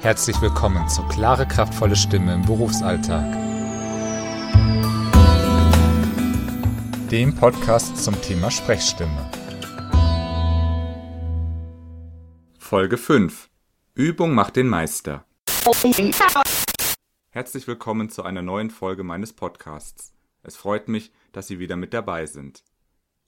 Herzlich willkommen zu Klare, kraftvolle Stimme im Berufsalltag. Dem Podcast zum Thema Sprechstimme. Folge 5. Übung macht den Meister. Herzlich willkommen zu einer neuen Folge meines Podcasts. Es freut mich, dass Sie wieder mit dabei sind.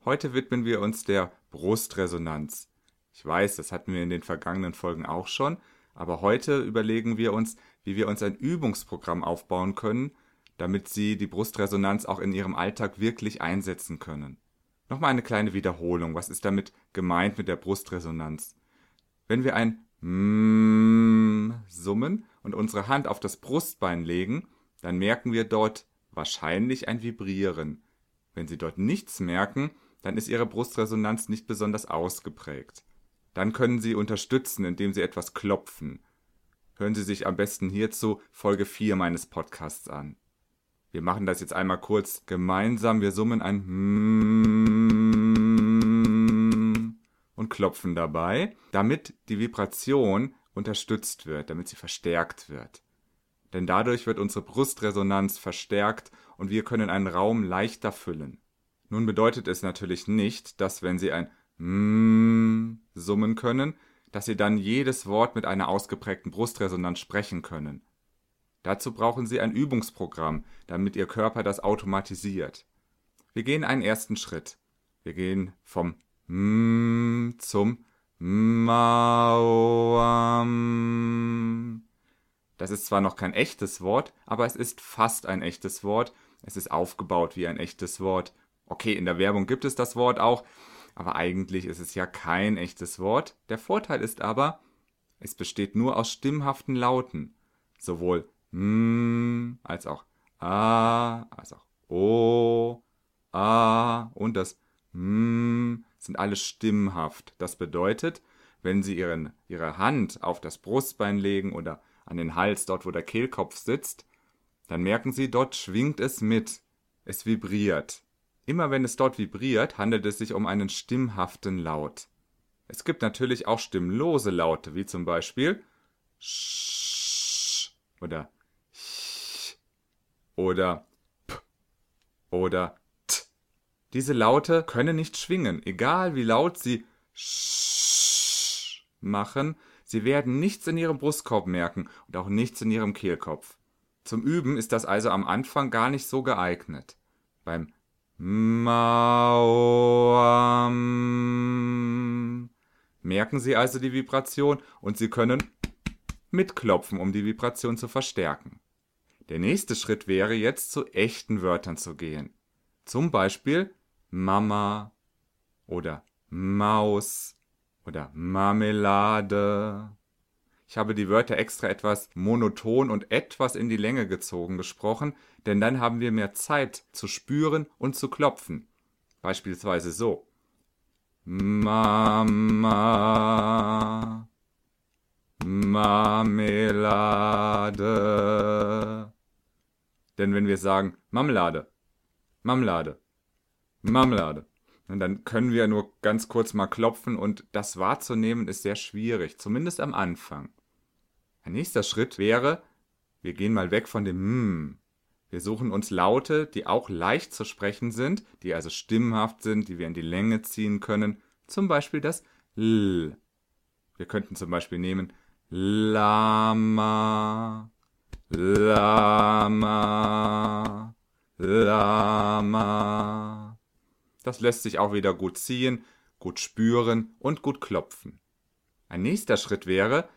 Heute widmen wir uns der Brustresonanz. Ich weiß, das hatten wir in den vergangenen Folgen auch schon, aber heute überlegen wir uns, wie wir uns ein Übungsprogramm aufbauen können, damit Sie die Brustresonanz auch in Ihrem Alltag wirklich einsetzen können. Nochmal eine kleine Wiederholung. Was ist damit gemeint mit der Brustresonanz? Wenn wir ein Mm summen und unsere Hand auf das Brustbein legen, dann merken wir dort wahrscheinlich ein Vibrieren. Wenn Sie dort nichts merken, dann ist Ihre Brustresonanz nicht besonders ausgeprägt. Dann können Sie unterstützen, indem Sie etwas klopfen. Hören Sie sich am besten hierzu Folge 4 meines Podcasts an. Wir machen das jetzt einmal kurz gemeinsam. Wir summen ein und klopfen dabei, damit die Vibration unterstützt wird, damit sie verstärkt wird. Denn dadurch wird unsere Brustresonanz verstärkt und wir können einen Raum leichter füllen. Nun bedeutet es natürlich nicht, dass wenn Sie ein summen können, dass Sie dann jedes Wort mit einer ausgeprägten Brustresonanz sprechen können. Dazu brauchen Sie ein Übungsprogramm, damit Ihr Körper das automatisiert. Wir gehen einen ersten Schritt. Wir gehen vom M zum Mauam. Das ist zwar noch kein echtes Wort, aber es ist fast ein echtes Wort. Es ist aufgebaut wie ein echtes Wort. Okay, in der Werbung gibt es das Wort auch, aber eigentlich ist es ja kein echtes Wort. Der Vorteil ist aber, es besteht nur aus stimmhaften Lauten. Sowohl M als auch A, als auch O, A und das M sind alle stimmhaft. Das bedeutet, wenn Sie Ihren, Ihre Hand auf das Brustbein legen oder an den Hals, dort wo der Kehlkopf sitzt, dann merken Sie, dort schwingt es mit. Es vibriert. Immer wenn es dort vibriert, handelt es sich um einen stimmhaften Laut. Es gibt natürlich auch stimmlose Laute, wie zum Beispiel Sch oder Ch oder P oder T. Diese Laute können nicht schwingen, egal wie laut sie Sch machen, sie werden nichts in ihrem Brustkorb merken und auch nichts in ihrem Kehlkopf. Zum Üben ist das also am Anfang gar nicht so geeignet. Beim Mauam. Merken Sie also die Vibration und Sie können mitklopfen, um die Vibration zu verstärken. Der nächste Schritt wäre jetzt zu echten Wörtern zu gehen. Zum Beispiel Mama oder Maus oder Marmelade. Ich habe die Wörter extra etwas monoton und etwas in die Länge gezogen gesprochen, denn dann haben wir mehr Zeit zu spüren und zu klopfen. Beispielsweise so. Mama. Marmelade. Denn wenn wir sagen Marmelade, Marmelade, Marmelade, dann können wir nur ganz kurz mal klopfen und das wahrzunehmen ist sehr schwierig, zumindest am Anfang. Ein nächster Schritt wäre, wir gehen mal weg von dem M. Wir suchen uns Laute, die auch leicht zu sprechen sind, die also stimmhaft sind, die wir in die Länge ziehen können. Zum Beispiel das L. Wir könnten zum Beispiel nehmen Lama, Lama, Lama. Das lässt sich auch wieder gut ziehen, gut spüren und gut klopfen. Ein nächster Schritt wäre,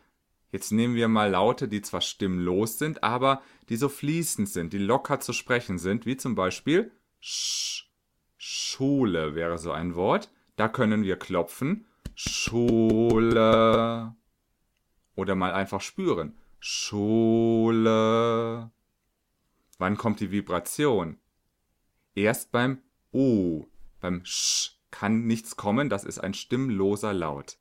Jetzt nehmen wir mal Laute, die zwar stimmlos sind, aber die so fließend sind, die locker zu sprechen sind, wie zum Beispiel Sch. Schule wäre so ein Wort. Da können wir klopfen. Schule. Oder mal einfach spüren. Schule. Wann kommt die Vibration? Erst beim U. Beim Sch kann nichts kommen, das ist ein stimmloser Laut.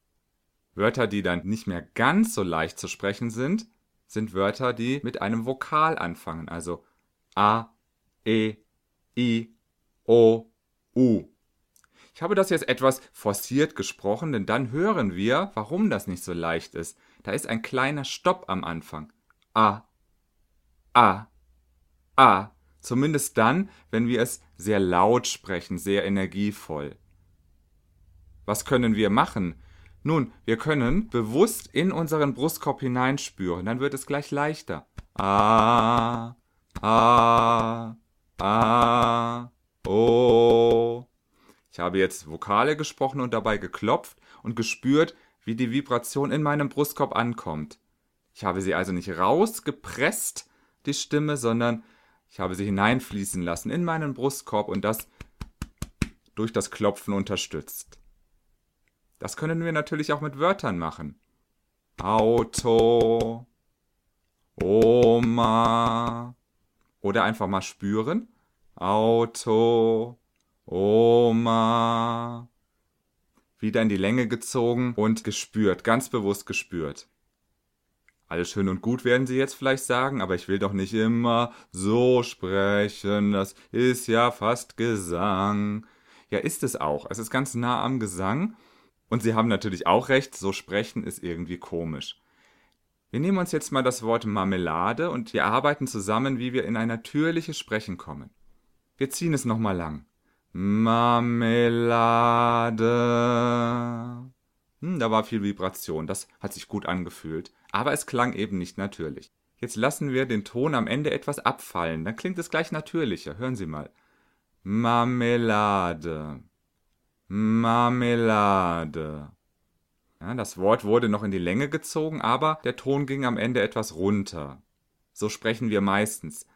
Wörter, die dann nicht mehr ganz so leicht zu sprechen sind, sind Wörter, die mit einem Vokal anfangen, also a, e, i, o, u. Ich habe das jetzt etwas forciert gesprochen, denn dann hören wir, warum das nicht so leicht ist. Da ist ein kleiner Stopp am Anfang. A. A. A. Zumindest dann, wenn wir es sehr laut sprechen, sehr energievoll. Was können wir machen? Nun, wir können bewusst in unseren Brustkorb hineinspüren, dann wird es gleich leichter. A, A, A, O. Ich habe jetzt Vokale gesprochen und dabei geklopft und gespürt, wie die Vibration in meinem Brustkorb ankommt. Ich habe sie also nicht rausgepresst, die Stimme, sondern ich habe sie hineinfließen lassen in meinen Brustkorb und das durch das Klopfen unterstützt. Das können wir natürlich auch mit Wörtern machen. Auto, Oma. Oder einfach mal spüren. Auto, Oma. Wieder in die Länge gezogen und gespürt, ganz bewusst gespürt. Alles schön und gut werden Sie jetzt vielleicht sagen, aber ich will doch nicht immer so sprechen, das ist ja fast Gesang. Ja, ist es auch. Es ist ganz nah am Gesang. Und Sie haben natürlich auch recht, so sprechen ist irgendwie komisch. Wir nehmen uns jetzt mal das Wort Marmelade und wir arbeiten zusammen, wie wir in ein natürliches Sprechen kommen. Wir ziehen es nochmal lang. Marmelade. Hm, da war viel Vibration, das hat sich gut angefühlt aber es klang eben nicht natürlich. Jetzt lassen wir den Ton am Ende etwas abfallen, dann klingt es gleich natürlicher. Hören Sie mal. Marmelade. Marmelade. Ja, das Wort wurde noch in die Länge gezogen, aber der Ton ging am Ende etwas runter. So sprechen wir meistens.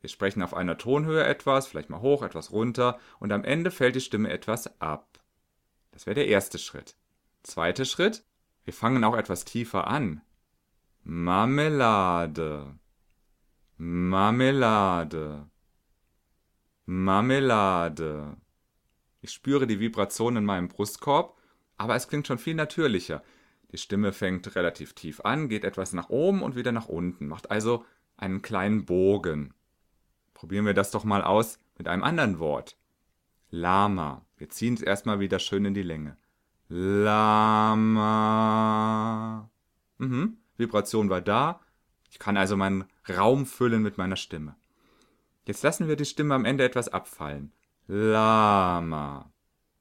Wir sprechen auf einer Tonhöhe etwas, vielleicht mal hoch, etwas runter, und am Ende fällt die Stimme etwas ab. Das wäre der erste Schritt. Zweiter Schritt, wir fangen auch etwas tiefer an. Marmelade, Marmelade, Marmelade. Ich spüre die Vibration in meinem Brustkorb, aber es klingt schon viel natürlicher. Die Stimme fängt relativ tief an, geht etwas nach oben und wieder nach unten, macht also einen kleinen Bogen. Probieren wir das doch mal aus mit einem anderen Wort. Lama. Wir ziehen es erstmal wieder schön in die Länge. Lama. Mhm. Vibration war da. Ich kann also meinen Raum füllen mit meiner Stimme. Jetzt lassen wir die Stimme am Ende etwas abfallen. Lama.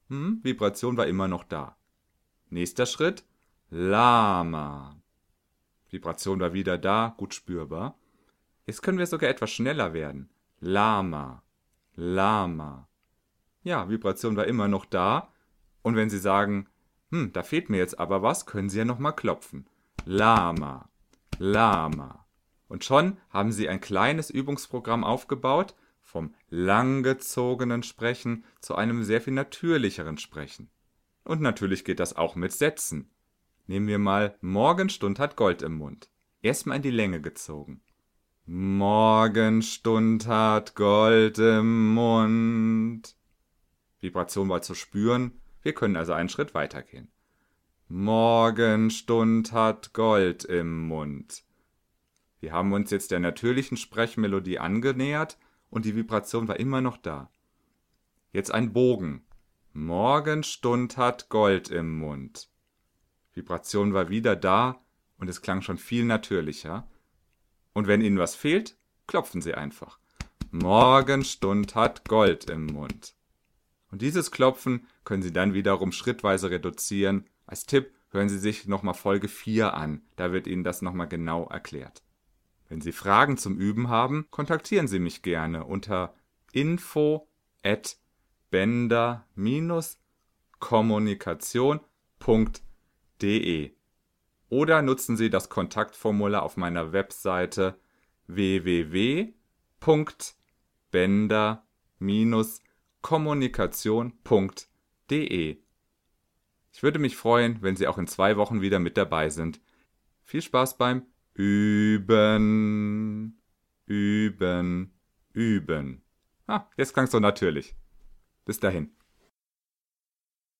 Hm, Vibration war immer noch da. Nächster Schritt. Lama. Vibration war wieder da, gut spürbar. Jetzt können wir sogar etwas schneller werden. Lama. Lama. Ja, Vibration war immer noch da. Und wenn Sie sagen, hm, da fehlt mir jetzt aber was, können Sie ja nochmal klopfen. Lama, Lama. Und schon haben sie ein kleines Übungsprogramm aufgebaut, vom langgezogenen Sprechen zu einem sehr viel natürlicheren Sprechen. Und natürlich geht das auch mit Sätzen. Nehmen wir mal Morgenstund hat Gold im Mund. Erstmal in die Länge gezogen. Morgenstund hat Gold im Mund. Vibration war zu spüren, wir können also einen Schritt weitergehen. Morgenstund hat Gold im Mund. Wir haben uns jetzt der natürlichen Sprechmelodie angenähert und die Vibration war immer noch da. Jetzt ein Bogen. Morgenstund hat Gold im Mund. Vibration war wieder da und es klang schon viel natürlicher. Und wenn Ihnen was fehlt, klopfen Sie einfach. Morgenstund hat Gold im Mund. Und dieses Klopfen können Sie dann wiederum schrittweise reduzieren als Tipp hören Sie sich nochmal Folge 4 an, da wird Ihnen das nochmal genau erklärt. Wenn Sie Fragen zum Üben haben, kontaktieren Sie mich gerne unter info at bender-kommunikation.de oder nutzen Sie das Kontaktformular auf meiner Webseite www.bender-kommunikation.de ich würde mich freuen, wenn Sie auch in zwei Wochen wieder mit dabei sind. Viel Spaß beim Üben, Üben, Üben. Ah, jetzt klang's so natürlich. Bis dahin.